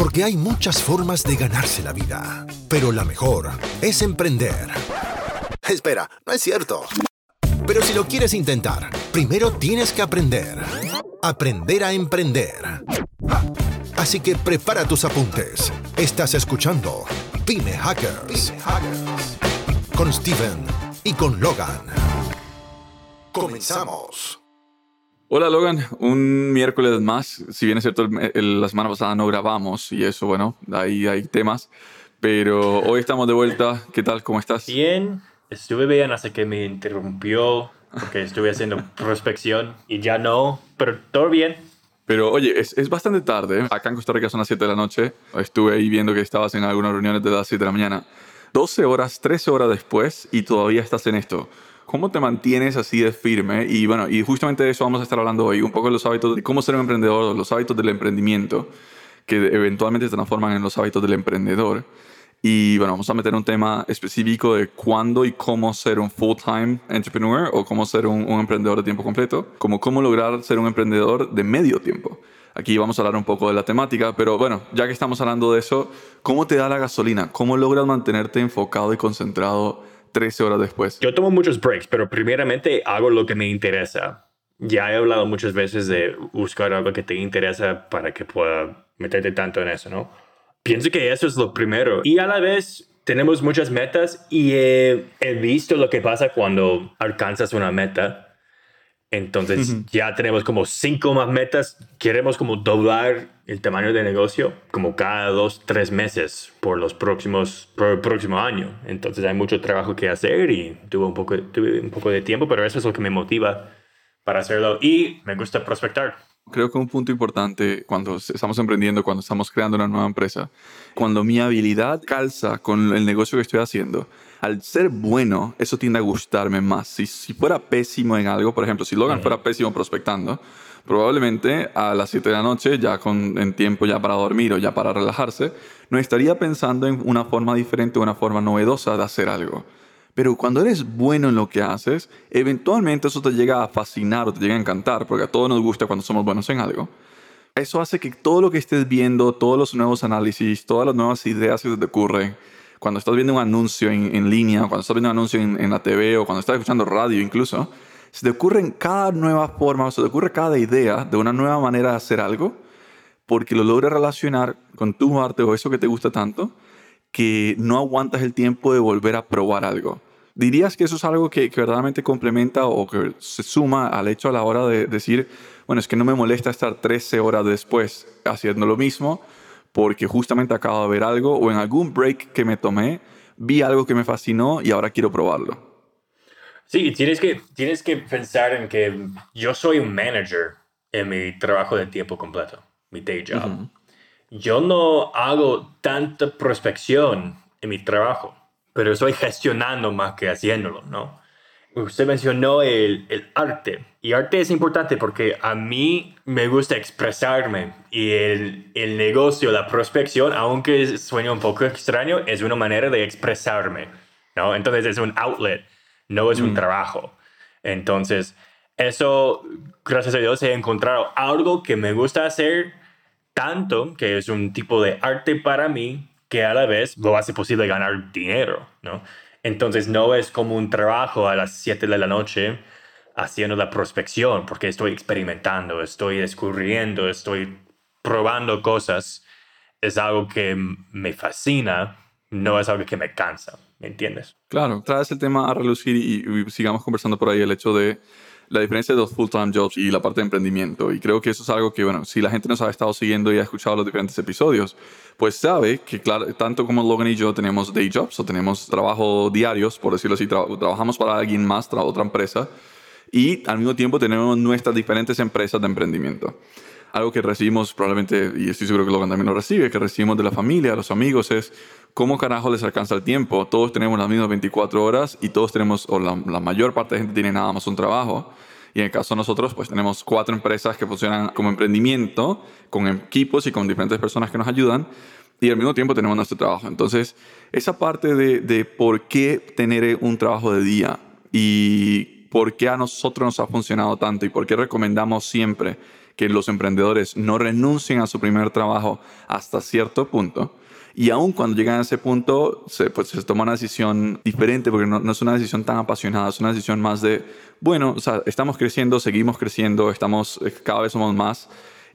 Porque hay muchas formas de ganarse la vida, pero la mejor es emprender. Espera, no es cierto. Pero si lo quieres intentar, primero tienes que aprender. Aprender a emprender. Así que prepara tus apuntes. Estás escuchando Pyme Hackers. Con Steven y con Logan. Comenzamos. Hola Logan, un miércoles más. Si bien es cierto, la semana pasada no grabamos y eso, bueno, ahí hay temas. Pero hoy estamos de vuelta. ¿Qué tal? ¿Cómo estás? Bien, estuve bien hasta que me interrumpió porque estuve haciendo prospección y ya no, pero todo bien. Pero oye, es, es, bastante tarde. Acá en Costa Rica son las 7 de la noche. Estuve ahí viendo que estabas en algunas reuniones de las 7 de la mañana. 12 horas, 13 horas después y todavía estás en esto. ¿Cómo te mantienes así de firme? Y bueno, y justamente de eso vamos a estar hablando hoy, un poco de los hábitos de cómo ser un emprendedor, los hábitos del emprendimiento, que eventualmente se transforman en los hábitos del emprendedor. Y bueno, vamos a meter un tema específico de cuándo y cómo ser un full-time entrepreneur o cómo ser un, un, emprendedor de tiempo completo, como cómo lograr ser un emprendedor de medio tiempo. Aquí vamos a hablar un poco de la temática, pero bueno, ya que estamos hablando de eso, ¿cómo te da la gasolina? ¿Cómo logras mantenerte enfocado y concentrado 13 horas después? Yo tomo muchos breaks, pero primeramente hago lo que me interesa. Ya he hablado muchas veces de buscar algo que te interesa para que pueda meterte tanto en eso, ¿no? Pienso que eso es lo primero. Y a la vez tenemos muchas metas y he, he visto lo que pasa cuando alcanzas una meta. Entonces ya tenemos como cinco más metas. Queremos como doblar el tamaño de negocio como cada dos, tres meses por los próximos, por el próximo año. Entonces hay mucho trabajo que hacer y tuve un poco, tuve un poco de tiempo, pero eso es lo que me motiva para hacerlo. Y me gusta prospectar creo que un punto importante cuando estamos emprendiendo, cuando estamos creando una nueva empresa, cuando mi habilidad calza con el negocio que estoy haciendo, al ser bueno, eso tiende a gustarme más. Si, si fuera pésimo en algo, por ejemplo, si Logan fuera pésimo prospectando, probablemente a las 7 de la noche, ya con en tiempo ya para dormir o ya para relajarse, no estaría pensando en una forma diferente, una forma novedosa de hacer algo. Pero cuando eres bueno en lo que haces, eventualmente eso te llega a fascinar o te llega a encantar, porque a todos nos gusta cuando somos buenos en algo. Eso hace que todo lo que estés viendo, todos los nuevos análisis, todas las nuevas ideas que se te ocurren, cuando estás viendo un anuncio en, en línea, cuando estás viendo un anuncio en, en, la TV o cuando estás escuchando radio incluso, se te ocurren cada nueva forma, o se te ocurre cada idea de una nueva manera de hacer algo, porque lo logras relacionar con tu arte o eso que te gusta tanto, que no aguantas el tiempo de volver a probar algo. ¿Dirías que eso es algo que, verdaderamente complementa o que se suma al hecho a la hora de decir, bueno, es que no me molesta estar 13 horas después haciendo lo mismo porque justamente acabo de ver algo o en algún break que me tomé vi algo que me fascinó y ahora quiero probarlo? Sí, tienes que, tienes que pensar en que yo soy un manager en mi trabajo de tiempo completo, mi day job yo no hago tanta prospección en mi trabajo, pero estoy gestionando más que haciéndolo, ¿no? Usted mencionó el, el, arte, y arte es importante porque a mí me gusta expresarme y el, el negocio, la prospección, aunque suene un poco extraño, es una manera de expresarme, ¿no? Entonces es un outlet, no es un mm. trabajo. Entonces, eso, gracias a Dios, he encontrado algo que me gusta hacer tanto que es un tipo de arte para mí que a la vez lo hace posible ganar dinero, ¿no? Entonces no es como un trabajo a las 7 de la noche haciendo la prospección, porque estoy experimentando, estoy descubriendo, estoy probando cosas. Es algo que me fascina, no es algo que me cansa, ¿me entiendes? Claro, traes el tema a relucir y, y sigamos conversando por ahí el hecho de la diferencia de los full-time jobs y la parte de emprendimiento. Y creo que eso es algo que, bueno, si la gente nos ha estado siguiendo y ha escuchado los diferentes episodios, pues sabe que, claro, tanto como Logan y yo tenemos day jobs o tenemos trabajo diarios, por decirlo así, trabajamos para alguien más, para otra empresa, y al mismo tiempo tenemos nuestras diferentes empresas de emprendimiento. Algo que recibimos probablemente, y estoy seguro que Logan también lo recibe, que recibimos de la familia, de los amigos, es ¿cómo carajo les alcanza el tiempo? Todos tenemos las mismas 24 horas y todos tenemos, o la, la, mayor parte de gente tiene nada más un trabajo. Y en el caso de nosotros, pues tenemos cuatro empresas que funcionan como emprendimiento, con equipos y con diferentes personas que nos ayudan. Y al mismo tiempo tenemos nuestro trabajo. Entonces, esa parte de, de por qué tener un trabajo de día y por qué a nosotros nos ha funcionado tanto y por qué recomendamos siempre que los emprendedores no renuncien a su primer trabajo hasta cierto punto. Y aún cuando llegan a ese punto, se, pues, se toma una decisión diferente, porque no, no, es una decisión tan apasionada, es una decisión más de, bueno, o sea, estamos creciendo, seguimos creciendo, estamos, eh, cada vez somos más,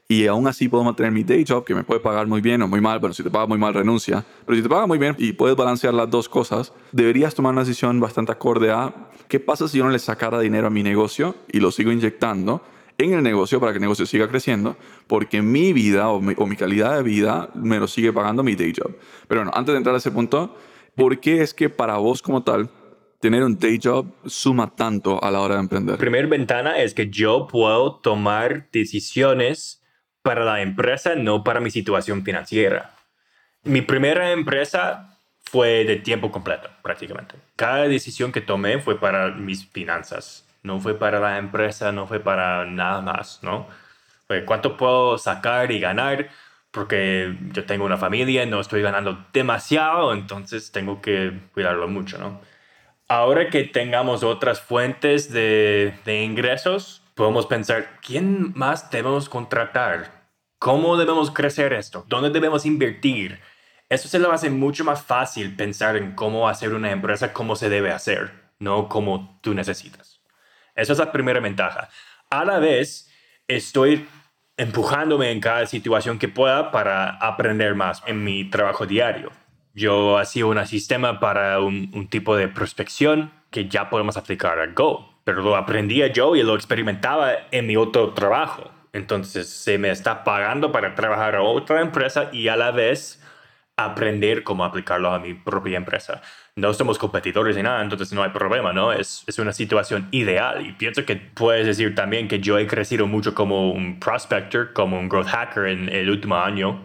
y aún así puedo mantener mi day job, que me puede pagar muy bien o muy mal, pero si te paga muy mal, renuncia. Pero si te paga muy bien y puedes balancear las dos cosas, deberías tomar una decisión bastante acorde a qué pasa si yo no le sacara dinero a mi negocio y lo sigo inyectando en el negocio para que el negocio siga creciendo, porque mi vida o mi, o mi calidad de vida me lo sigue pagando mi day job. Pero bueno, antes de entrar a ese punto, ¿por qué es que para vos como tal tener un day job suma tanto a la hora de emprender? Primera ventana es que yo puedo tomar decisiones para la empresa, no para mi situación financiera. Mi primera empresa fue de tiempo completo, prácticamente. Cada decisión que tomé fue para mis finanzas, no fue para la empresa, no fue para nada más, ¿no? Fue cuánto puedo sacar y ganar, porque yo tengo una familia, no estoy ganando demasiado, entonces tengo que cuidarlo mucho, ¿no? Ahora que tengamos otras fuentes de, de ingresos, podemos pensar, ¿quién más debemos contratar? ¿Cómo debemos crecer esto? ¿Dónde debemos invertir? Eso se lo hace mucho más fácil pensar en cómo hacer una empresa como se debe hacer, no como tú necesitas. Esa es la primera ventaja. A la vez, estoy empujándome en cada situación que pueda para aprender más en mi trabajo diario. Yo hacía un sistema para un, un tipo de prospección que ya podemos aplicar a Go, pero lo aprendía yo y lo experimentaba en mi otro trabajo. Entonces se me está pagando para trabajar a otra empresa y a la vez aprender cómo aplicarlo a mi propia empresa. No somos competidores ni nada, entonces no hay problema, ¿no? Es, es una situación ideal y pienso que puedes decir también que yo he crecido mucho como un prospector, como un growth hacker en el último año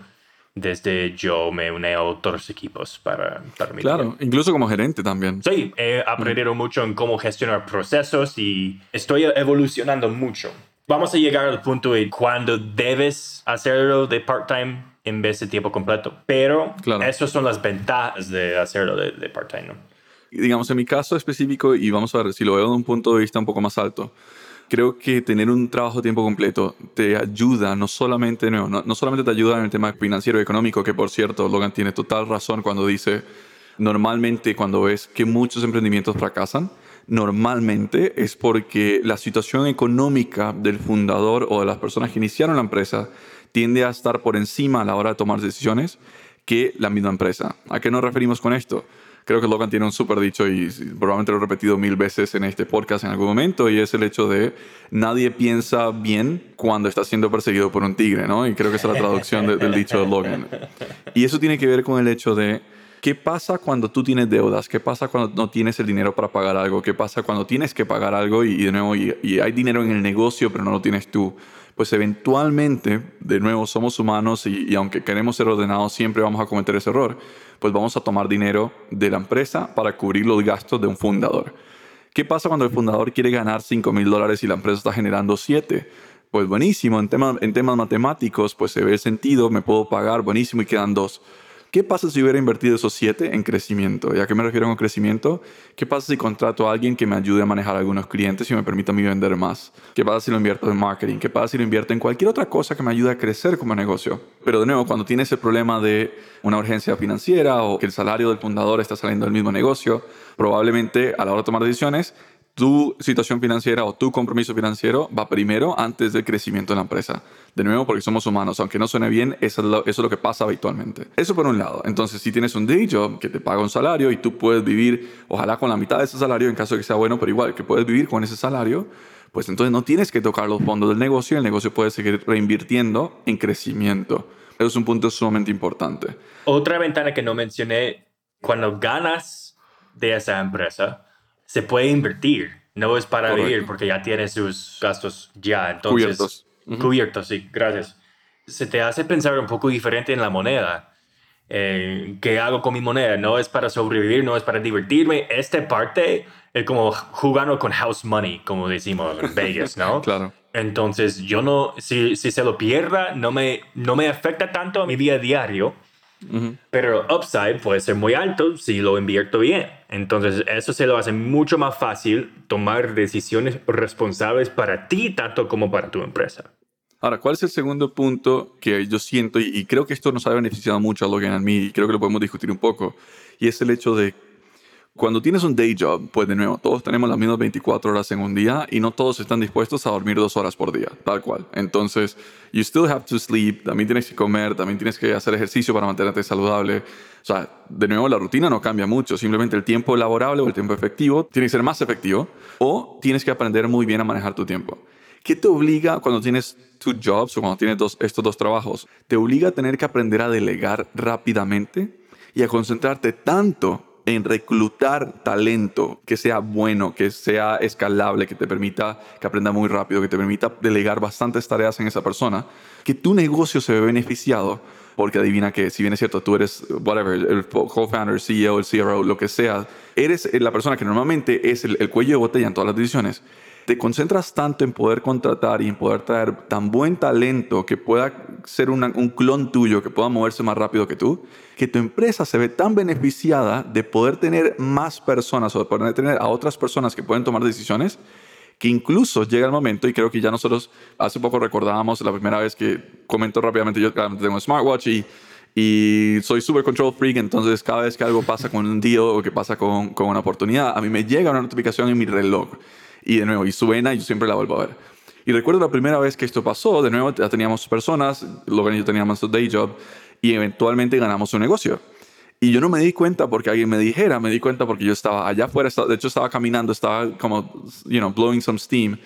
desde yo me uní a otros equipos para, para mi Claro, incluso como gerente también. Sí, he aprendido mucho en cómo gestionar procesos y estoy evolucionando mucho vamos a llegar al punto de cuando debes hacerlo de part-time en vez de tiempo completo. Pero claro. esas son las ventajas de hacerlo de, de part-time. ¿no? Digamos, en mi caso específico, y vamos a ver si lo veo de un punto de vista un poco más alto, creo que tener un trabajo a tiempo completo te ayuda, no solamente, no, no solamente te ayuda en el tema financiero y económico, que por cierto, Logan tiene total razón cuando dice, normalmente cuando ves que muchos emprendimientos fracasan, normalmente es porque la situación económica del fundador o de las personas que iniciaron la empresa tiende a estar por encima a la hora de tomar decisiones que la misma empresa. ¿A qué nos referimos con esto? Creo que Logan tiene un súper dicho y probablemente lo he repetido mil veces en este podcast en algún momento y es el hecho de nadie piensa bien cuando está siendo perseguido por un tigre, ¿no? Y creo que esa es la traducción del dicho de Logan. Y eso tiene que ver con el hecho de ¿Qué pasa cuando tú tienes deudas? ¿Qué pasa cuando no tienes el dinero para pagar algo? ¿Qué pasa cuando tienes que pagar algo y, de nuevo y, hay dinero en el negocio pero no lo tienes tú? Pues eventualmente, de nuevo, somos humanos y, aunque queremos ser ordenados, siempre vamos a cometer ese error. Pues vamos a tomar dinero de la empresa para cubrir los gastos de un fundador. ¿Qué pasa cuando el fundador quiere ganar 5 mil dólares y la empresa está generando 7? Pues buenísimo, en, tema, en temas matemáticos, pues se ve el sentido, me puedo pagar, buenísimo, y quedan dos. ¿Qué pasa si hubiera invertido esos siete en crecimiento? ¿Y a qué me refiero con crecimiento? ¿Qué pasa si contrato a alguien que me ayude a manejar algunos clientes y me permita a mí vender más? ¿Qué pasa si lo invierto en marketing? ¿Qué pasa si lo invierto en cualquier otra cosa que me ayude a crecer como negocio? Pero de nuevo, cuando tienes el problema de una urgencia financiera o que el salario del fundador está saliendo del mismo negocio, probablemente a la hora de tomar decisiones tu situación financiera o tu compromiso financiero va primero antes del crecimiento de la empresa. De nuevo, porque somos humanos, aunque no suene bien, eso es, lo, que pasa habitualmente. Eso por un lado. Entonces, si tienes un day job que te paga un salario y tú puedes vivir, ojalá con la mitad de ese salario, en caso de que sea bueno, pero igual que puedes vivir con ese salario, pues entonces no tienes que tocar los fondos del negocio el negocio puede seguir reinvirtiendo en crecimiento. Eso es un punto sumamente importante. Otra ventana que no mencioné, cuando ganas de esa empresa, se puede invertir. No es para vivir porque ya tiene sus gastos ya. Entonces, cubiertos. Cubiertos, sí, gracias. Se te hace pensar un poco diferente en la moneda. Eh, ¿Qué hago con mi moneda? No es para sobrevivir, no es para divertirme. Esta parte es como jugando con house money, como decimos en Vegas, ¿no? claro. Entonces, yo no, si, si se lo pierda, no me, no me afecta tanto a mi vida diario pero upside puede ser muy alto si lo invierto bien. Entonces eso se lo hace mucho más fácil tomar decisiones responsables para ti tanto como para tu empresa. Ahora, ¿cuál es el segundo punto que yo siento? Y, creo que esto nos ha beneficiado mucho a Logan y a mí, y creo que lo podemos discutir un poco. Y es el hecho de cuando tienes un day job, pues de nuevo, todos tenemos las mismas 24 horas en un día y no todos están dispuestos a dormir dos horas por día, tal cual. Entonces, you still have to sleep, también tienes que comer, también tienes que hacer ejercicio para mantenerte saludable. O sea, de nuevo, la rutina no cambia mucho, simplemente el tiempo laborable o el tiempo efectivo tiene que ser más efectivo o tienes que aprender muy bien a manejar tu tiempo. ¿Qué te obliga cuando tienes two jobs o cuando tienes estos dos trabajos? Te obliga a tener que aprender a delegar rápidamente y a concentrarte tanto en reclutar talento que sea bueno, que sea escalable, que te permita que aprenda muy rápido, que te permita delegar bastantes tareas en esa persona, que tu negocio se ve beneficiado, porque adivina que si bien es cierto, tú eres, whatever, el co-founder, el CEO, el CRO, lo que sea, eres la persona que normalmente es el, el cuello de botella en todas las decisiones te concentras tanto en poder contratar y en poder traer tan buen talento que pueda ser un clon tuyo, que pueda moverse más rápido que tú, que tu empresa se ve tan beneficiada de poder tener más personas o de poder tener a otras personas que pueden tomar decisiones, que incluso llega el momento, y creo que ya nosotros hace poco recordábamos la primera vez que comento rápidamente, yo tengo un smartwatch y soy super control freak, entonces cada vez que algo pasa con un deal o que pasa con, una oportunidad, a mí me llega una notificación en mi reloj. Y de nuevo, y suena y yo siempre la vuelvo a ver. Y recuerdo la primera vez que esto pasó, de nuevo ya teníamos personas, Logan y yo teníamos un day job, y eventualmente ganamos un negocio. Y yo no me di cuenta porque alguien me dijera, me di cuenta porque yo estaba allá afuera, de hecho estaba caminando, estaba como, you know, blowing some steam,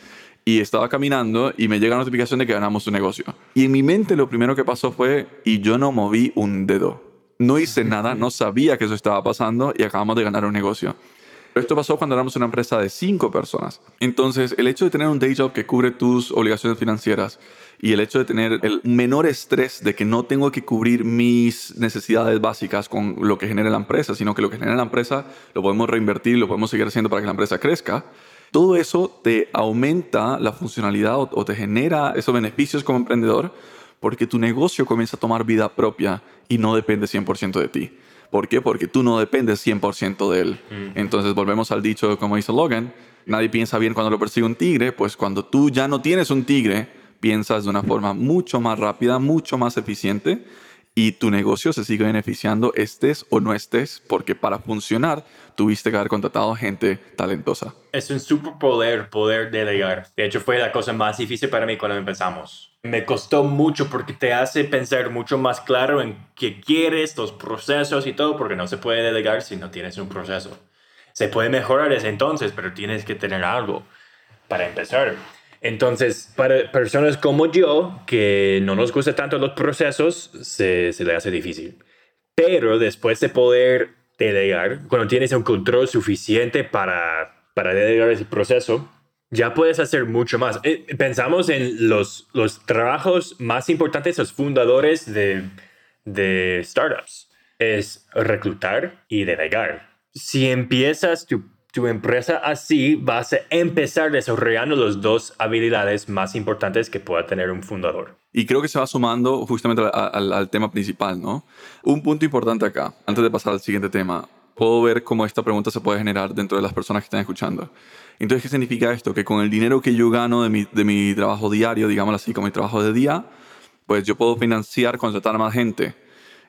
y estaba caminando y me llega la notificación de que ganamos un negocio. Y en mi mente lo primero que pasó fue, y yo no moví un dedo. No hice nada, no sabía que eso estaba pasando y acabamos de ganar un negocio. Esto pasó cuando éramos una empresa de cinco personas. Entonces, el hecho de tener un day job que cubre tus obligaciones financieras y el hecho de tener el menor estrés de que no tengo que cubrir mis necesidades básicas con lo que genera la empresa, sino que lo que genera la empresa lo podemos reinvertir, lo podemos seguir haciendo para que la empresa crezca, todo eso te aumenta la funcionalidad o, te genera esos beneficios como emprendedor porque tu negocio comienza a tomar vida propia y no depende 100% de ti. ¿Por qué? Porque tú no dependes 100% de él. Mm. Entonces volvemos al dicho como dice Logan, nadie piensa bien cuando lo persigue un tigre, pues cuando tú ya no tienes un tigre, piensas de una forma mucho más rápida, mucho más eficiente y tu negocio se sigue beneficiando estés o no estés, porque para funcionar tuviste que haber contratado gente talentosa. Es un superpoder poder delegar. De hecho, fue la cosa más difícil para mí cuando empezamos me costó mucho porque te hace pensar mucho más claro en qué quieres, los procesos y todo, porque no se puede delegar si no tienes un proceso. Se puede mejorar ese entonces, pero tienes que tener algo para empezar. Entonces, para personas como yo, que no nos gusta tanto los procesos, se, se le hace difícil. Pero después de poder delegar, cuando tienes un control suficiente para, para delegar ese proceso, ya puedes hacer mucho más. Eh, pensamos en los, los trabajos más importantes, los fundadores de, de startups. Es reclutar y delegar. Si empiezas tu, tu, empresa así, vas a empezar desarrollando las dos habilidades más importantes que pueda tener un fundador. Y creo que se va sumando justamente al, al tema principal, ¿no? Un punto importante acá, antes de pasar al siguiente tema, puedo ver cómo esta pregunta se puede generar dentro de las personas que están escuchando. Entonces, ¿qué significa esto? Que con el dinero que yo gano de mi, de mi trabajo diario, digámoslo así, con mi trabajo de día, pues yo puedo financiar, contratar a más gente.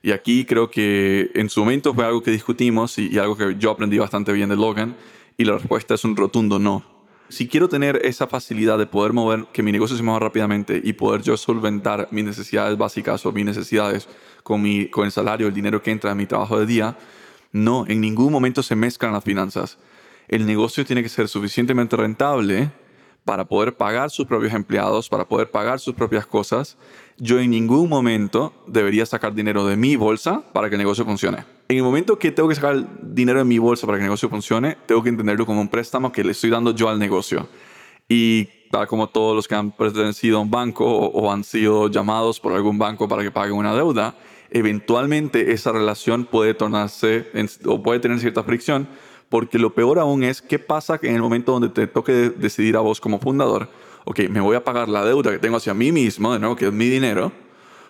Y aquí creo que en su momento fue algo que discutimos y, algo que yo aprendí bastante bien de Logan. Y la respuesta es un rotundo no. Si quiero tener esa facilidad de poder mover, que mi negocio se mueva rápidamente y poder yo solventar mis necesidades básicas o mis necesidades con, mi, con el salario, el dinero que entra en mi trabajo de día, no, en ningún momento se mezclan las finanzas el negocio tiene que ser suficientemente rentable para poder pagar sus propios empleados, para poder pagar sus propias cosas. Yo en ningún momento debería sacar dinero de mi bolsa para que el negocio funcione. En el momento que tengo que sacar dinero de mi bolsa para que el negocio funcione, tengo que entenderlo como un préstamo que le estoy dando yo al negocio. Y tal como todos los que han pertenecido a un banco o, han sido llamados por algún banco para que paguen una deuda, eventualmente esa relación puede tornarse o puede tener cierta fricción porque lo peor aún es qué pasa en el momento donde te toque decidir a vos como fundador, ok, me voy a pagar la deuda que tengo hacia mí mismo, de nuevo, que es mi dinero,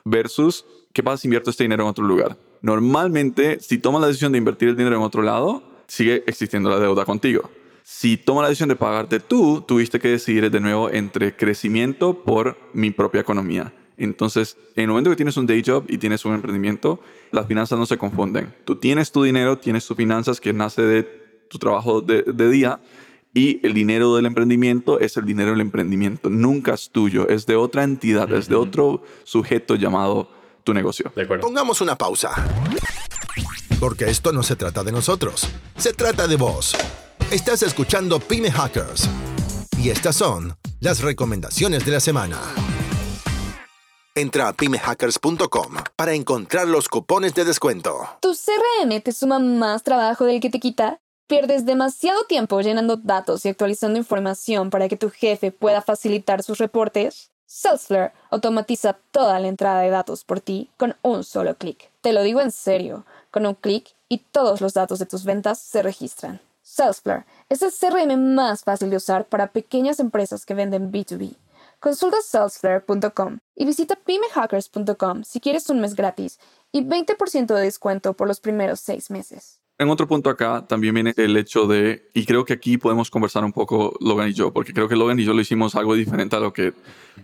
versus qué pasa si invierto este dinero en otro lugar. Normalmente, si tomas la decisión de invertir el dinero en otro lado, sigue existiendo la deuda contigo. Si toma la decisión de pagarte tú, tuviste que decidir de nuevo entre crecimiento por mi propia economía. Entonces, en el momento que tienes un day job y tienes un emprendimiento, las finanzas no se confunden. Tú tienes tu dinero, tienes tus finanzas que nace de tu trabajo de, día y el dinero del emprendimiento es el dinero del emprendimiento. Nunca es tuyo, es de otra entidad, es de otro sujeto llamado tu negocio. Pongamos una pausa. Porque esto no se trata de nosotros, se trata de vos. Estás escuchando Pyme Hackers. Y estas son las recomendaciones de la semana. Entra a pymehackers.com para encontrar los cupones de descuento. ¿Tu CRM te suma más trabajo del que te quita? ¿Pierdes demasiado tiempo llenando datos y actualizando información para que tu jefe pueda facilitar sus reportes? Salesforce automatiza toda la entrada de datos por ti con un solo clic. Te lo digo en serio, con un clic y todos los datos de tus ventas se registran. Salesforce es el CRM más fácil de usar para pequeñas empresas que venden B2B. Consulta salesflare.com y visita pymehackers.com si quieres un mes gratis y 20% de descuento por los primeros seis meses. En otro punto acá también viene el hecho de, y creo que aquí podemos conversar un poco Logan y yo, porque creo que Logan y yo lo hicimos algo diferente a lo que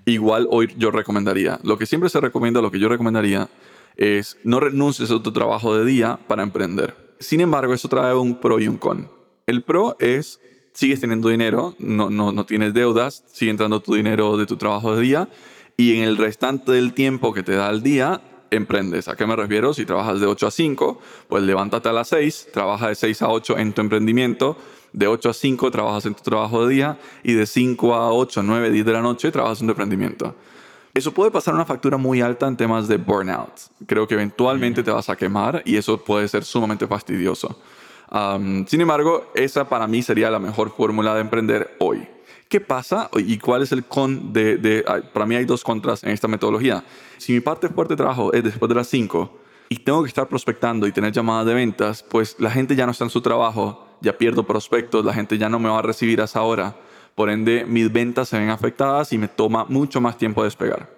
igual hoy yo recomendaría. Lo que siempre se recomienda, lo que yo recomendaría, es no renuncies a tu trabajo de día para emprender. Sin embargo, eso trae un pro y un con. El pro es sigues teniendo dinero, no, no, no tienes deudas, sigue entrando tu dinero de tu trabajo de día y en el restante del tiempo que te da el día, emprendes. ¿A qué me refiero? Si trabajas de 8 a 5, pues levántate a las 6, trabaja de 6 a 8 en tu emprendimiento, de 8 a 5 trabajas en tu trabajo de día y de 5 a 8, 9, 10 de la noche trabajas en tu emprendimiento. Eso puede pasar una factura muy alta en temas de burnout. Creo que eventualmente te vas a quemar y eso puede ser sumamente fastidioso sin embargo, esa para mí sería la mejor fórmula de emprender hoy. ¿Qué pasa y cuál es el con Para mí hay dos contras en esta metodología. Si mi parte fuerte de trabajo es después de las 5 y tengo que estar prospectando y tener llamadas de ventas, pues la gente ya no está en su trabajo, ya pierdo prospectos, la gente ya no me va a recibir a esa hora. Por ende, mis ventas se ven afectadas y me toma mucho más tiempo despegar.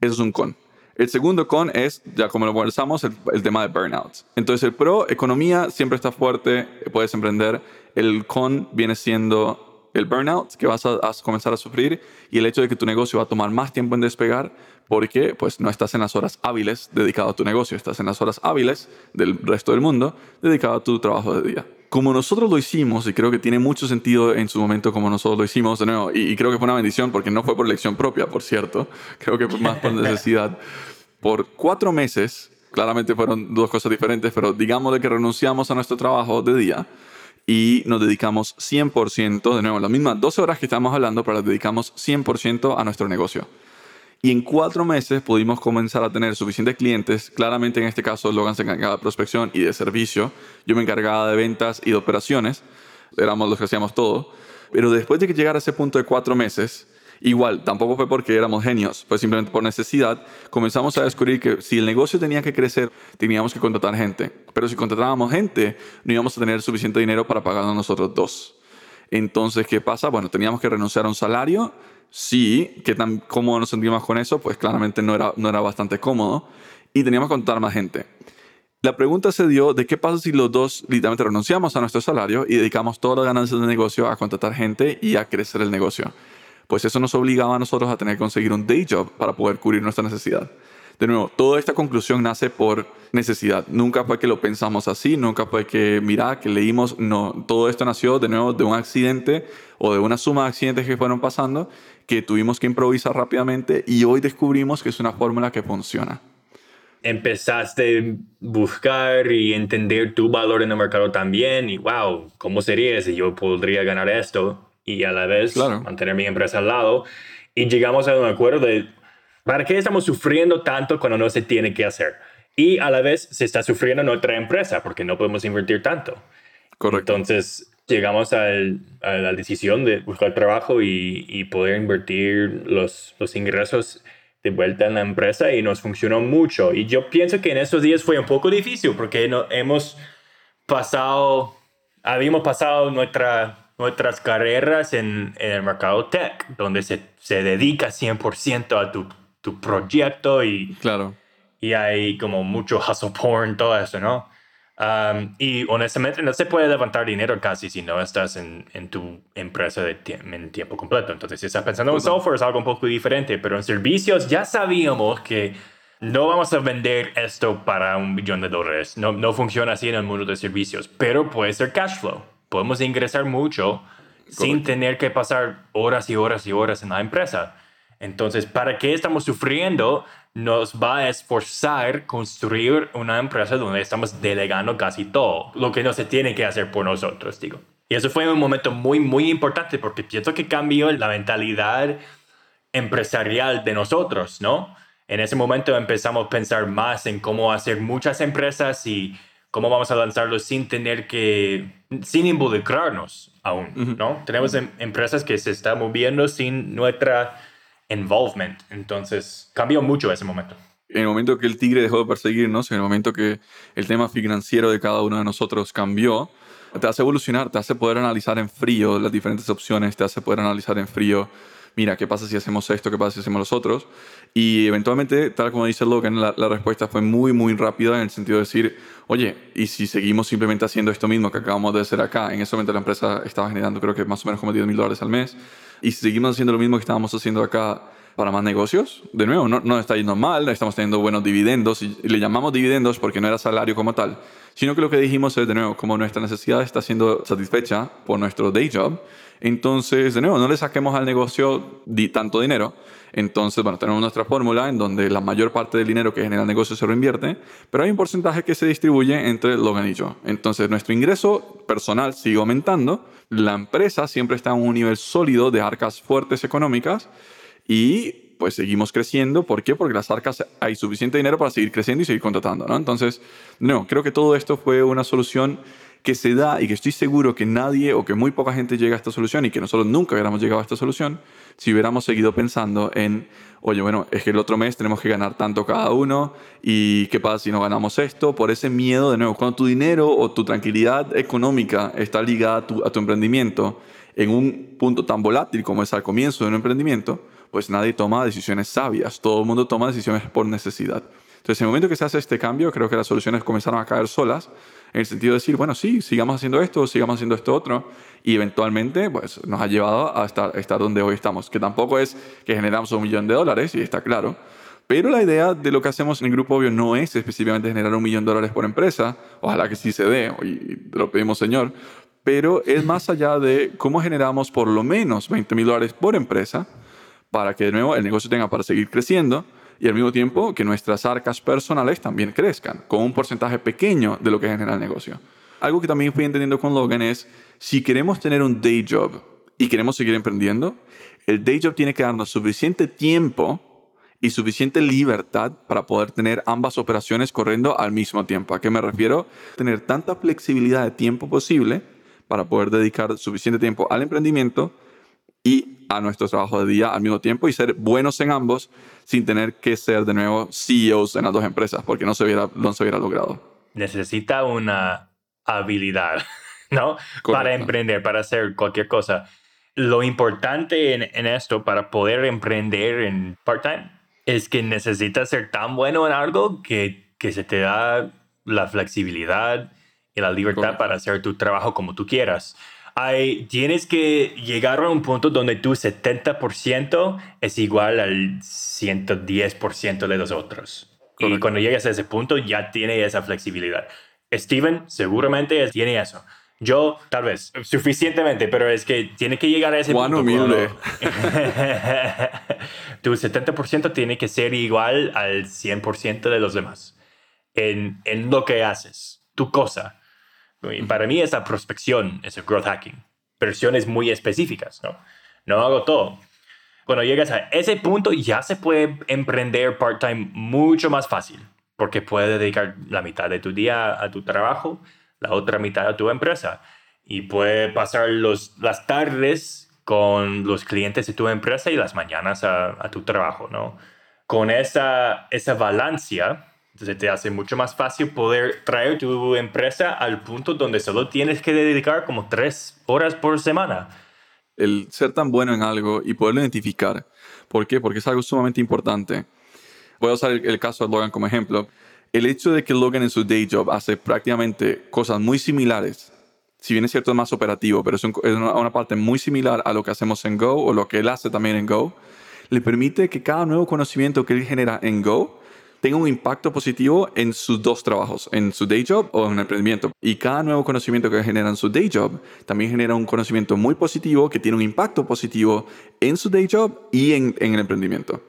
Eso es un con. El segundo con es, ya como lo conversamos, el, tema de burnout. Entonces el pro, economía, siempre está fuerte, puedes emprender. El con viene siendo el burnout que vas a, comenzar a sufrir y el hecho de que tu negocio va a tomar más tiempo en despegar porque pues no estás en las horas hábiles dedicado a tu negocio, estás en las horas hábiles del resto del mundo dedicado a tu trabajo de día como nosotros lo hicimos, y creo que tiene mucho sentido en su momento como nosotros lo hicimos, de nuevo, y, creo que fue una bendición porque no fue por elección propia, por cierto, creo que fue más por necesidad. Por cuatro meses, claramente fueron dos cosas diferentes, pero digamos de que renunciamos a nuestro trabajo de día y nos dedicamos 100%, de nuevo, las mismas 12 horas que estamos hablando, pero las dedicamos 100% a nuestro negocio. Y en cuatro meses pudimos comenzar a tener suficientes clientes. Claramente en este caso Logan se encargaba de prospección y de servicio. Yo me encargaba de ventas y de operaciones. Éramos los que hacíamos todo. Pero después de que llegara a ese punto de cuatro meses, igual, tampoco fue porque éramos genios, fue simplemente por necesidad, comenzamos a descubrir que si el negocio tenía que crecer, teníamos que contratar gente. Pero si contratábamos gente, no íbamos a tener suficiente dinero para pagarnos nosotros dos. Entonces, ¿qué pasa? Bueno, teníamos que renunciar a un salario sí, que tan cómodo nos sentíamos con eso, pues claramente no era, no era bastante cómodo y teníamos que contar más gente. La pregunta se dio de qué pasa si los dos literalmente renunciamos a nuestro salario y dedicamos todas las ganancias del negocio a contratar gente y a crecer el negocio. Pues eso nos obligaba a nosotros a tener que conseguir un day job para poder cubrir nuestra necesidad. De nuevo, toda esta conclusión nace por necesidad. Nunca fue que lo pensamos así, nunca fue que, mira, que leímos, no, todo esto nació de nuevo de un accidente o de una suma de accidentes que fueron pasando que tuvimos que improvisar rápidamente y hoy descubrimos que es una fórmula que funciona. Empezaste a buscar y entender tu valor en el mercado también y wow, ¿cómo sería si yo podría ganar esto y a la vez mantener mi empresa al lado? Y llegamos a un acuerdo de ¿para qué estamos sufriendo tanto cuando no se tiene que hacer? Y a la vez se está sufriendo en otra empresa porque no podemos invertir tanto. Correcto. Entonces, llegamos a la decisión de buscar trabajo y, poder invertir los, los ingresos de vuelta en la empresa y nos funcionó mucho. Y yo pienso que en estos días fue un poco difícil porque no, hemos pasado, habíamos pasado nuestra, nuestras carreras en, el mercado tech, donde se, se dedica 100% a tu, tu, proyecto y, claro. y hay como mucho hustle porn, todo eso, ¿no? Um, y honestamente no se puede levantar dinero casi si no estás en, en tu empresa de en tiempo completo. Entonces, si estás pensando en software es algo un poco diferente, pero en servicios ya sabíamos que no vamos a vender esto para un billón de dólares. No, no funciona así en el mundo de servicios, pero puede ser cash flow. Podemos ingresar mucho sin tener que pasar horas y horas y horas en la empresa. Entonces, ¿para qué estamos sufriendo? Nos va a esforzar construir una empresa donde estamos delegando casi todo lo que no se tiene que hacer por nosotros, digo. Y eso fue un momento muy, muy importante porque pienso que cambió la mentalidad empresarial de nosotros, ¿no? En ese momento empezamos a pensar más en cómo hacer muchas empresas y cómo vamos a lanzarlos sin tener que, sin involucrarnos aún, ¿no? Tenemos em, empresas que se están moviendo sin nuestra involvement. Entonces, cambió mucho ese momento. En el momento que el tigre dejó de perseguirnos, en el momento que el tema financiero de cada uno de nosotros cambió, te hace evolucionar, te hace poder analizar en frío las diferentes opciones, te hace poder analizar en frío, mira, ¿qué pasa si hacemos esto? ¿Qué pasa si hacemos los otros? Y eventualmente, tal como dice Logan, la, la respuesta fue muy, muy rápida en el sentido de decir, oye, ¿y si seguimos simplemente haciendo esto mismo que acabamos de hacer acá? En ese momento la empresa estaba generando creo que más o menos como 10 mil dólares al mes y si seguimos haciendo lo mismo que estábamos haciendo acá para más negocios, de nuevo, no, está yendo mal, estamos teniendo buenos dividendos y, le llamamos dividendos porque no era salario como tal, sino que lo que dijimos es, de nuevo, como nuestra necesidad está siendo satisfecha por nuestro day job, entonces, de nuevo, no le saquemos al negocio tanto dinero. Entonces, bueno, tenemos nuestra fórmula en donde la mayor parte del dinero que genera el negocio se reinvierte, pero hay un porcentaje que se distribuye entre Logan y yo. Entonces, nuestro ingreso personal sigue aumentando, la empresa siempre está en un nivel sólido de arcas fuertes económicas y pues seguimos creciendo. ¿Por qué? Porque las arcas hay suficiente dinero para seguir creciendo y seguir contratando, ¿no? Entonces, no, creo que todo esto fue una solución que se da y que estoy seguro que nadie o que muy poca gente llega a esta solución y que nosotros nunca hubiéramos llegado a esta solución si hubiéramos seguido pensando en, oye, bueno, es que el otro mes tenemos que ganar tanto cada uno y qué pasa si no ganamos esto, por ese miedo de nuevo, cuando tu dinero o tu tranquilidad económica está ligada a tu, a tu emprendimiento en un punto tan volátil como es al comienzo de un emprendimiento, pues nadie toma decisiones sabias, todo el mundo toma decisiones por necesidad. Entonces, en el momento que se hace este cambio, creo que las soluciones comenzaron a caer solas, en el sentido de decir, bueno, sí, sigamos haciendo esto, sigamos haciendo esto otro, y eventualmente pues, nos ha llevado a estar, estar donde hoy estamos, que tampoco es que generamos un millón de dólares, y está claro, pero la idea de lo que hacemos en el Grupo Obvio no es específicamente generar un millón de dólares por empresa, ojalá que sí se dé, y lo pedimos Señor, pero es más allá de cómo generamos por lo menos 20 mil dólares por empresa para que de nuevo el negocio tenga para seguir creciendo y al mismo tiempo que nuestras arcas personales también crezcan, con un porcentaje pequeño de lo que genera el negocio. Algo que también fui entendiendo con Logan es, si queremos tener un day job y queremos seguir emprendiendo, el day job tiene que darnos suficiente tiempo y suficiente libertad para poder tener ambas operaciones corriendo al mismo tiempo. ¿A qué me refiero? Tener tanta flexibilidad de tiempo posible para poder dedicar suficiente tiempo al emprendimiento y a nuestro trabajo de día al mismo tiempo y ser buenos en ambos sin tener que ser de nuevo CEOs en las dos empresas, porque no se hubiera, no se hubiera logrado. Necesita una habilidad, ¿no? Para emprender, para hacer cualquier cosa. Lo importante en, en esto para poder emprender en part-time es que necesitas ser tan bueno en algo que, que se te da la flexibilidad y la libertad para hacer tu trabajo como tú quieras tienes que llegar a un punto donde tu 70% es igual al 110% de los otros. Y cuando llegas a ese punto ya tiene esa flexibilidad. Steven seguramente tiene eso. Yo, tal vez, suficientemente, pero es que tiene que llegar a ese Juan punto. humilde. tu 70% tiene que ser igual al 100% de los demás en, en lo que haces, tu cosa. Y para mí esa prospección es el growth hacking. Versiones muy específicas, ¿no? No hago todo. Cuando llegas a ese punto ya se puede emprender part-time mucho más fácil, porque puedes dedicar la mitad de tu día a tu trabajo, la otra mitad a tu empresa. Y puede pasar los, las tardes con los clientes de tu empresa y las mañanas a, a tu trabajo, ¿no? Con esa, esa balancia, entonces te hace mucho más fácil poder traer tu empresa al punto donde solo tienes que dedicar como tres horas por semana. El ser tan bueno en algo y poderlo identificar. ¿Por qué? Porque es algo sumamente importante. Voy a usar el, caso de Logan como ejemplo. el hecho de que Logan en su day job hace prácticamente cosas muy similares, si bien es cierto es más operativo, pero es, una, una, parte muy similar a lo que hacemos en Go o lo que él hace también en Go, le permite que cada nuevo conocimiento que él genera en Go tenga un impacto positivo en sus dos trabajos, en su day job o en el emprendimiento. Y cada nuevo conocimiento que genera en su day job también genera un conocimiento muy positivo que tiene un impacto positivo en su day job y en, en el emprendimiento.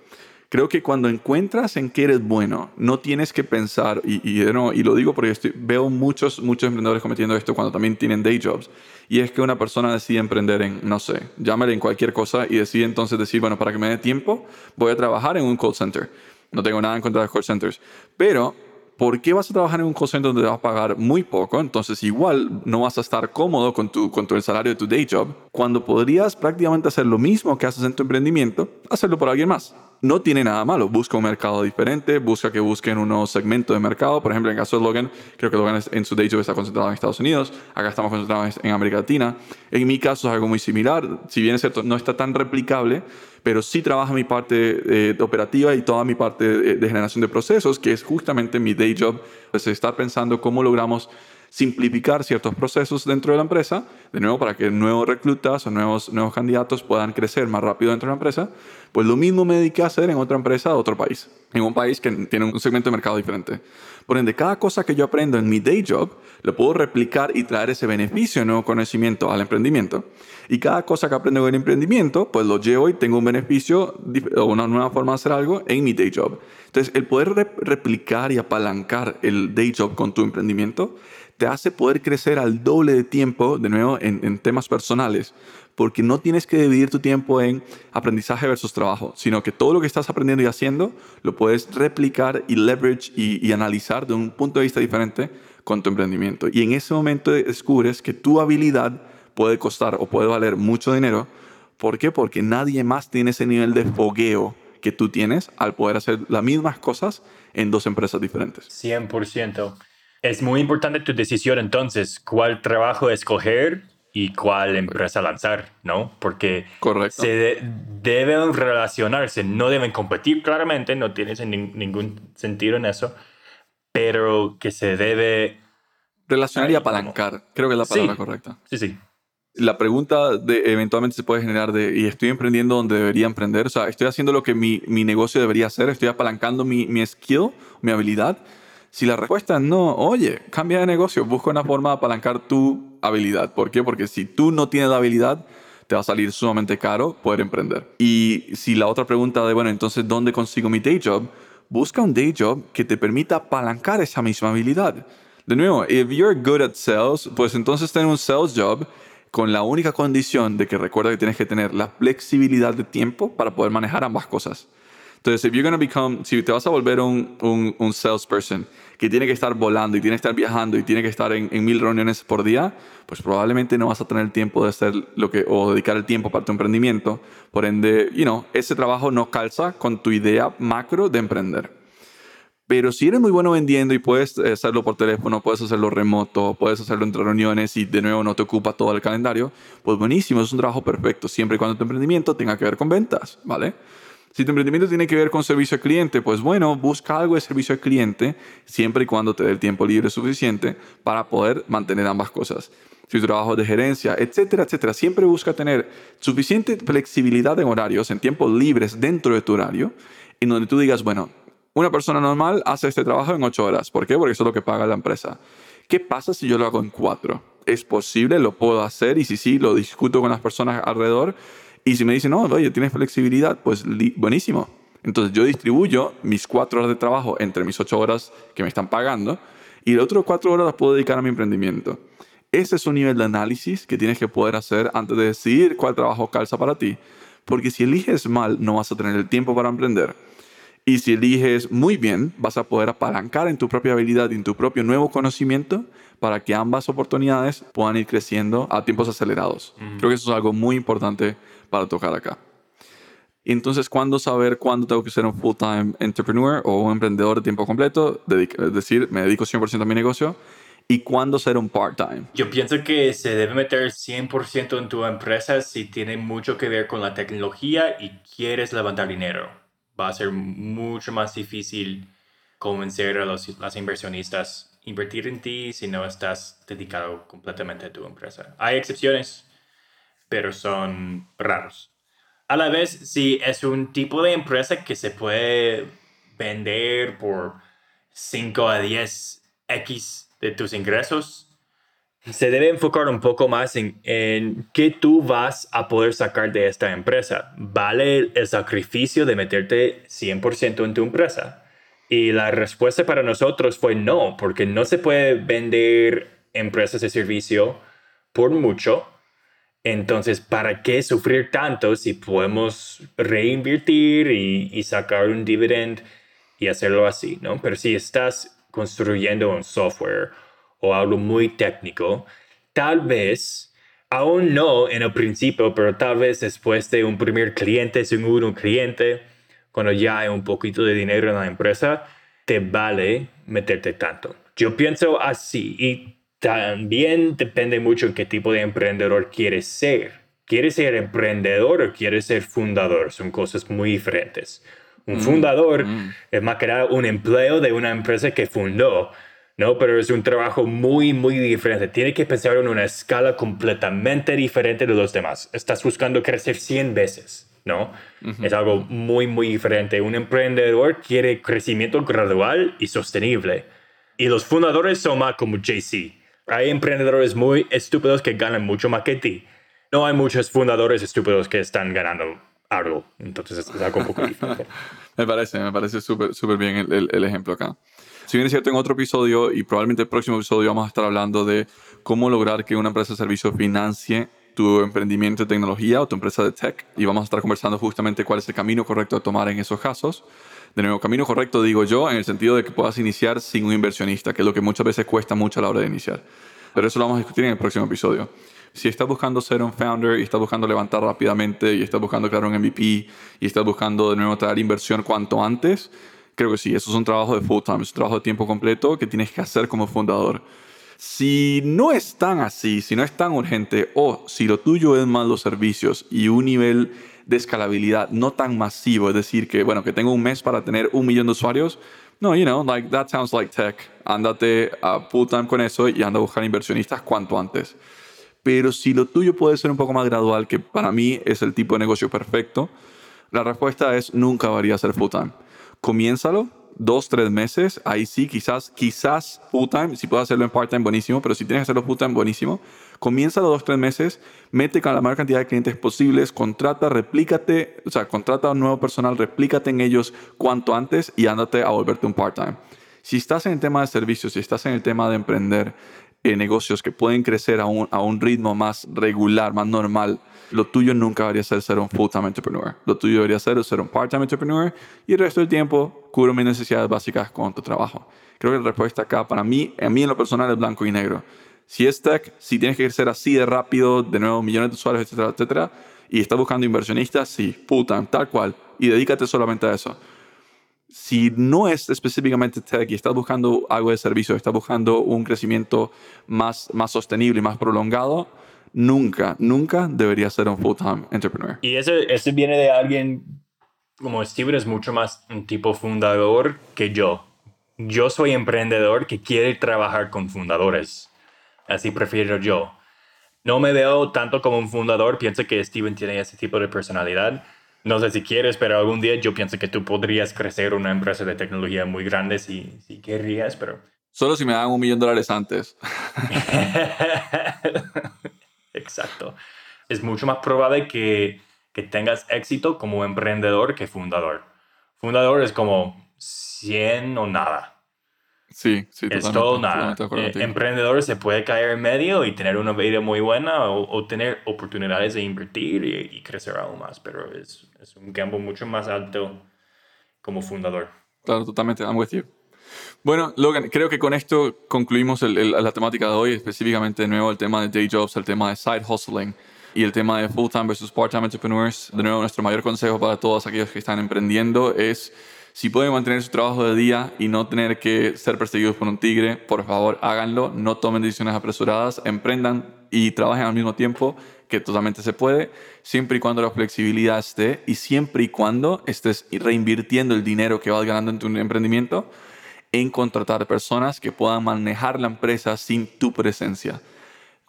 Creo que cuando encuentras en qué eres bueno, no tienes que pensar, y, y, no, y lo digo porque estoy, veo muchos, muchos emprendedores cometiendo esto cuando también tienen day jobs, y es que una persona decide emprender en, no sé, llámale en cualquier cosa y decide entonces decir, bueno, para que me dé tiempo, voy a trabajar en un call center. No tengo nada en contra de call centers, pero ¿por qué vas a trabajar en un call center donde vas a pagar muy poco? Entonces igual no vas a estar cómodo con, tu, con tu, el salario de tu day job, cuando podrías prácticamente hacer lo mismo que haces en tu emprendimiento, hacerlo por alguien más no tiene nada malo. Busca un mercado diferente, busca que busquen un nuevo segmento de mercado. Por ejemplo, en el caso de Logan, creo que Logan en su day job está concentrado en Estados Unidos. Acá estamos concentrados en América Latina. En mi caso es algo muy similar. Si bien es cierto, no está tan replicable, pero sí trabaja mi parte eh, operativa y toda mi parte de, de, generación de procesos, que es justamente mi day job. Pues estar pensando cómo logramos simplificar ciertos procesos dentro de la empresa, de nuevo para que nuevos reclutas o nuevos, nuevos candidatos puedan crecer más rápido dentro de la empresa, pues lo mismo me dediqué a hacer en otra empresa de otro país, en un país que tiene un segmento de mercado diferente. Por ende, cada cosa que yo aprendo en mi day job, lo puedo replicar y traer ese beneficio, nuevo conocimiento al emprendimiento. Y cada cosa que aprendo en el emprendimiento, pues lo llevo y tengo un beneficio o una nueva forma de hacer algo en mi day job. Entonces, el poder replicar y apalancar el day job con tu emprendimiento te hace poder crecer al doble de tiempo, de nuevo, en, temas personales, porque no tienes que dividir tu tiempo en aprendizaje versus trabajo, sino que todo lo que estás aprendiendo y haciendo lo puedes replicar y leverage y, y analizar de un punto de vista diferente con tu emprendimiento. Y en ese momento descubres que tu habilidad puede costar o puede valer mucho dinero. ¿Por qué? Porque nadie más tiene ese nivel de fogueo que tú tienes al poder hacer las mismas cosas en dos empresas diferentes. 100%. Es muy importante tu decisión entonces, cuál trabajo escoger y cuál empresa lanzar, ¿no? Porque Correcto. se deben relacionarse, no deben competir claramente, no tienes ningún sentido en eso, pero que se debe... Relacionar y apalancar, creo que es la palabra sí, correcta. Sí, sí. La pregunta de, eventualmente se puede generar de, ¿y estoy emprendiendo donde debería emprender? O sea, ¿estoy haciendo lo que mi, mi negocio debería hacer? ¿Estoy apalancando mi, mi skill, mi habilidad? Si la respuesta es no, oye, cambia de negocio, busca una forma de apalancar tu habilidad. ¿Por qué? Porque si tú no tienes la habilidad, te va a salir sumamente caro poder emprender. Y si la otra pregunta de, bueno, entonces, ¿dónde consigo mi day job? Busca un day job que te permita apalancar esa misma habilidad. De nuevo, if you're good at sales, pues entonces ten un sales job con la única condición de que recuerda que tienes que tener la flexibilidad de tiempo para poder manejar ambas cosas. Entonces, if you're become, si te vas a volver un, un, un, salesperson que tiene que estar volando y tiene que estar viajando y tiene que estar en, en, mil reuniones por día, pues probablemente no vas a tener tiempo de hacer lo que, o dedicar el tiempo para tu emprendimiento. Por ende, you know, ese trabajo no calza con tu idea macro de emprender. Pero si eres muy bueno vendiendo y puedes hacerlo por teléfono, puedes hacerlo remoto, puedes hacerlo entre reuniones y de nuevo no te ocupa todo el calendario, pues buenísimo, es un trabajo perfecto, siempre y cuando tu emprendimiento tenga que ver con ventas, ¿vale? Si tu emprendimiento tiene que ver con servicio al cliente, pues bueno, busca algo de servicio al cliente siempre y cuando te dé el tiempo libre suficiente para poder mantener ambas cosas. Si tu trabajo de gerencia, etcétera, etcétera, siempre busca tener suficiente flexibilidad en horarios, en tiempos libres dentro de tu horario, en donde tú digas, bueno, una persona normal hace este trabajo en ocho horas. ¿Por qué? Porque eso es lo que paga la empresa. ¿Qué pasa si yo lo hago en cuatro? ¿Es posible? ¿Lo puedo hacer? Y si sí, lo discuto con las personas alrededor y si me dicen, no, oye, tienes flexibilidad, pues buenísimo. Entonces yo distribuyo mis cuatro horas de trabajo entre mis ocho horas que me están pagando y las otras cuatro horas las puedo dedicar a mi emprendimiento. Ese es un nivel de análisis que tienes que poder hacer antes de decidir cuál trabajo calza para ti. Porque si eliges mal, no vas a tener el tiempo para emprender. Y si eliges muy bien, vas a poder apalancar en tu propia habilidad y en tu propio nuevo conocimiento para que ambas oportunidades puedan ir creciendo a tiempos acelerados. Creo que eso es algo muy importante para tocar acá. Entonces, ¿cuándo saber cuándo tengo que ser un full-time entrepreneur o un emprendedor de tiempo completo? es decir, me dedico 100% a mi negocio. ¿Y cuándo ser un part-time? Yo pienso que se debe meter 100% en tu empresa si tiene mucho que ver con la tecnología y quieres levantar dinero. Va a ser mucho más difícil convencer a los las inversionistas invertir en ti si no estás dedicado completamente a tu empresa. Hay excepciones, pero son raros. A la vez, si es un tipo de empresa que se puede vender por 5 a 10 X de tus ingresos, se debe enfocar un poco más en, en qué tú vas a poder sacar de esta empresa. ¿Vale el sacrificio de meterte 100% en tu empresa? Y la respuesta para nosotros fue no, porque no se puede vender empresas de servicio por mucho. Entonces, ¿para qué sufrir tanto si podemos reinvertir y, sacar un dividend y hacerlo así, ¿no? Pero si estás construyendo un software o algo muy técnico, tal vez, aún no en el principio, pero tal vez después de un primer cliente, segundo cliente, cuando ya hay un poquito de dinero en la empresa, te vale meterte tanto. Yo pienso así y también depende mucho en qué tipo de emprendedor quieres ser. ¿Quieres ser emprendedor o quieres ser fundador? Son cosas muy diferentes. Un mm, fundador mm. es más que nada un empleo de una empresa que fundó ¿no? Pero es un trabajo muy, muy diferente. Tiene que pensar en una escala completamente diferente de los demás. Estás buscando crecer 100 veces, ¿no? Es algo muy, muy diferente. Un emprendedor quiere crecimiento gradual y sostenible. Y los fundadores son más como JC. Hay emprendedores muy estúpidos que ganan mucho más que ti. No hay muchos fundadores estúpidos que están ganando algo. Entonces es algo un poco diferente. me parece, me parece súper súper bien el, el ejemplo acá. Si bien es cierto, en otro episodio y probablemente el próximo episodio vamos a estar hablando de cómo lograr que una empresa de servicio financie tu emprendimiento de tecnología o tu empresa de tech y vamos a estar conversando justamente cuál es el camino correcto a tomar en esos casos. De nuevo, camino correcto digo yo en el sentido de que puedas iniciar sin un inversionista, que es lo que muchas veces cuesta mucho a la hora de iniciar. Pero eso lo vamos a discutir en el próximo episodio. Si estás buscando ser un founder y estás buscando levantar rápidamente y estás buscando crear un MVP y estás buscando de nuevo traer inversión cuanto antes, Creo que sí, eso es un trabajo de full time, es un trabajo de tiempo completo que tienes que hacer como fundador. Si no es tan así, si no es tan urgente, o si lo tuyo es más los servicios y un nivel de escalabilidad no tan masivo, es decir, que bueno, que tengo un mes para tener un millón de usuarios, no, you know, like that sounds like tech. Ándate a full time con eso y anda a buscar inversionistas cuanto antes. Pero si lo tuyo puede ser un poco más gradual, que para mí es el tipo de negocio perfecto, la respuesta es nunca varía ser full time comiénzalo dos, tres meses, ahí sí, quizás, quizás full time, si puedes hacerlo en part time, buenísimo, pero si tienes que hacerlo full time, buenísimo. Comiénzalo dos, tres meses, mete con la mayor cantidad de clientes posibles, contrata, replícate, o sea, contrata a un nuevo personal, replícate en ellos cuanto antes y ándate a volverte un part time. Si estás en el tema de servicios, si estás en el tema de emprender eh, negocios que pueden crecer a un, a un ritmo más regular, más normal, lo tuyo nunca debería ser ser un full-time entrepreneur. Lo tuyo debería ser ser un part-time entrepreneur y el resto del tiempo cubro mis necesidades básicas con tu trabajo. Creo que la respuesta acá para mí, a mí en lo personal es blanco y negro. Si es tech, si tienes que crecer así de rápido, de nuevo millones de usuarios, etcétera, etcétera, y estás buscando inversionistas, sí, full-time, tal cual, y dedícate solamente a eso. Si no es específicamente tech y estás buscando algo de servicio, estás buscando un crecimiento más, más sostenible y más prolongado, nunca, nunca debería ser un full-time entrepreneur. Y eso, eso viene de alguien como Steven es mucho más un tipo fundador que yo. Yo soy emprendedor que quiere trabajar con fundadores. Así prefiero yo. No me veo tanto como un fundador. Pienso que Steven tiene ese tipo de personalidad. No sé si quieres, pero algún día yo pienso que tú podrías crecer una empresa de tecnología muy grande si, si querrías, pero... Solo si me dan un millón de dólares antes. Exacto. Es mucho más probable que, que tengas éxito como emprendedor que fundador. Fundador es como 100 o nada. Sí, sí, Es todo nada. Eh, emprendedor se puede caer en medio y tener una vida muy buena o, tener oportunidades de invertir y, crecer aún más, pero es, es, un campo mucho más alto como fundador. Claro, totalmente. I'm with you. Bueno, Logan, creo que con esto concluimos la temática de hoy, específicamente de nuevo el tema de day jobs, el tema de side hustling y el tema de full-time versus part-time entrepreneurs. De nuevo, nuestro mayor consejo para todos aquellos que están emprendiendo es, si pueden mantener su trabajo de día y no tener que ser perseguidos por un tigre, por favor háganlo, no tomen decisiones apresuradas, emprendan y trabajen al mismo tiempo, que totalmente se puede, siempre y cuando la flexibilidad esté y siempre y cuando estés reinvirtiendo el dinero que vas ganando en tu emprendimiento en contratar personas que puedan manejar la empresa sin tu presencia.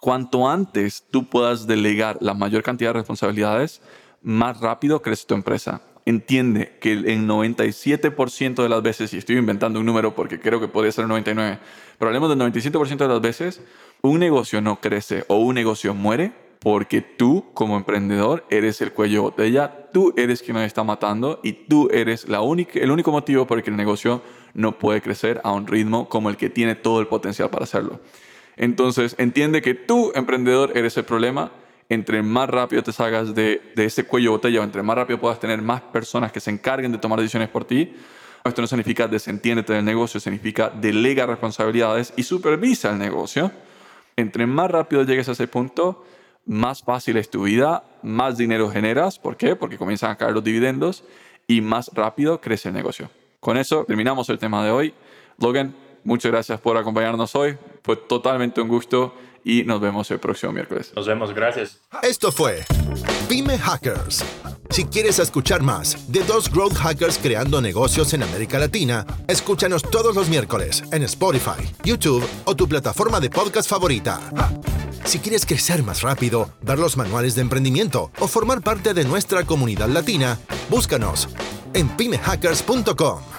Cuanto antes tú puedas delegar la mayor cantidad de responsabilidades, más rápido crece tu empresa. Entiende que en 97% de las veces, y estoy inventando un número porque creo que podría ser 99, pero hablemos del 97% de las veces, un negocio no crece o un negocio muere porque tú como emprendedor eres el cuello de botella, tú eres quien nos está matando y tú eres la única, el único motivo por el que el negocio no puede crecer a un ritmo como el que tiene todo el potencial para hacerlo. Entonces, entiende que tú, emprendedor, eres el problema. Entre más rápido te salgas de, ese cuello botella, o entre más rápido puedas tener más personas que se encarguen de tomar decisiones por ti, esto no significa desentiéndete del negocio, significa delega responsabilidades y supervisa el negocio. Entre más rápido llegues a ese punto, más fácil es tu vida, más dinero generas. ¿Por qué? Porque comienzan a caer los dividendos y más rápido crece el negocio. Con eso terminamos el tema de hoy. Logan, muchas gracias por acompañarnos hoy. Fue totalmente un gusto y nos vemos el próximo miércoles. Nos vemos, gracias. Esto fue Pyme Hackers. Si quieres escuchar más de dos growth hackers creando negocios en América Latina, escúchanos todos los miércoles en Spotify, YouTube o tu plataforma de podcast favorita. Si quieres crecer más rápido, ver los manuales de emprendimiento o formar parte de nuestra comunidad latina, búscanos en pymehackers.com.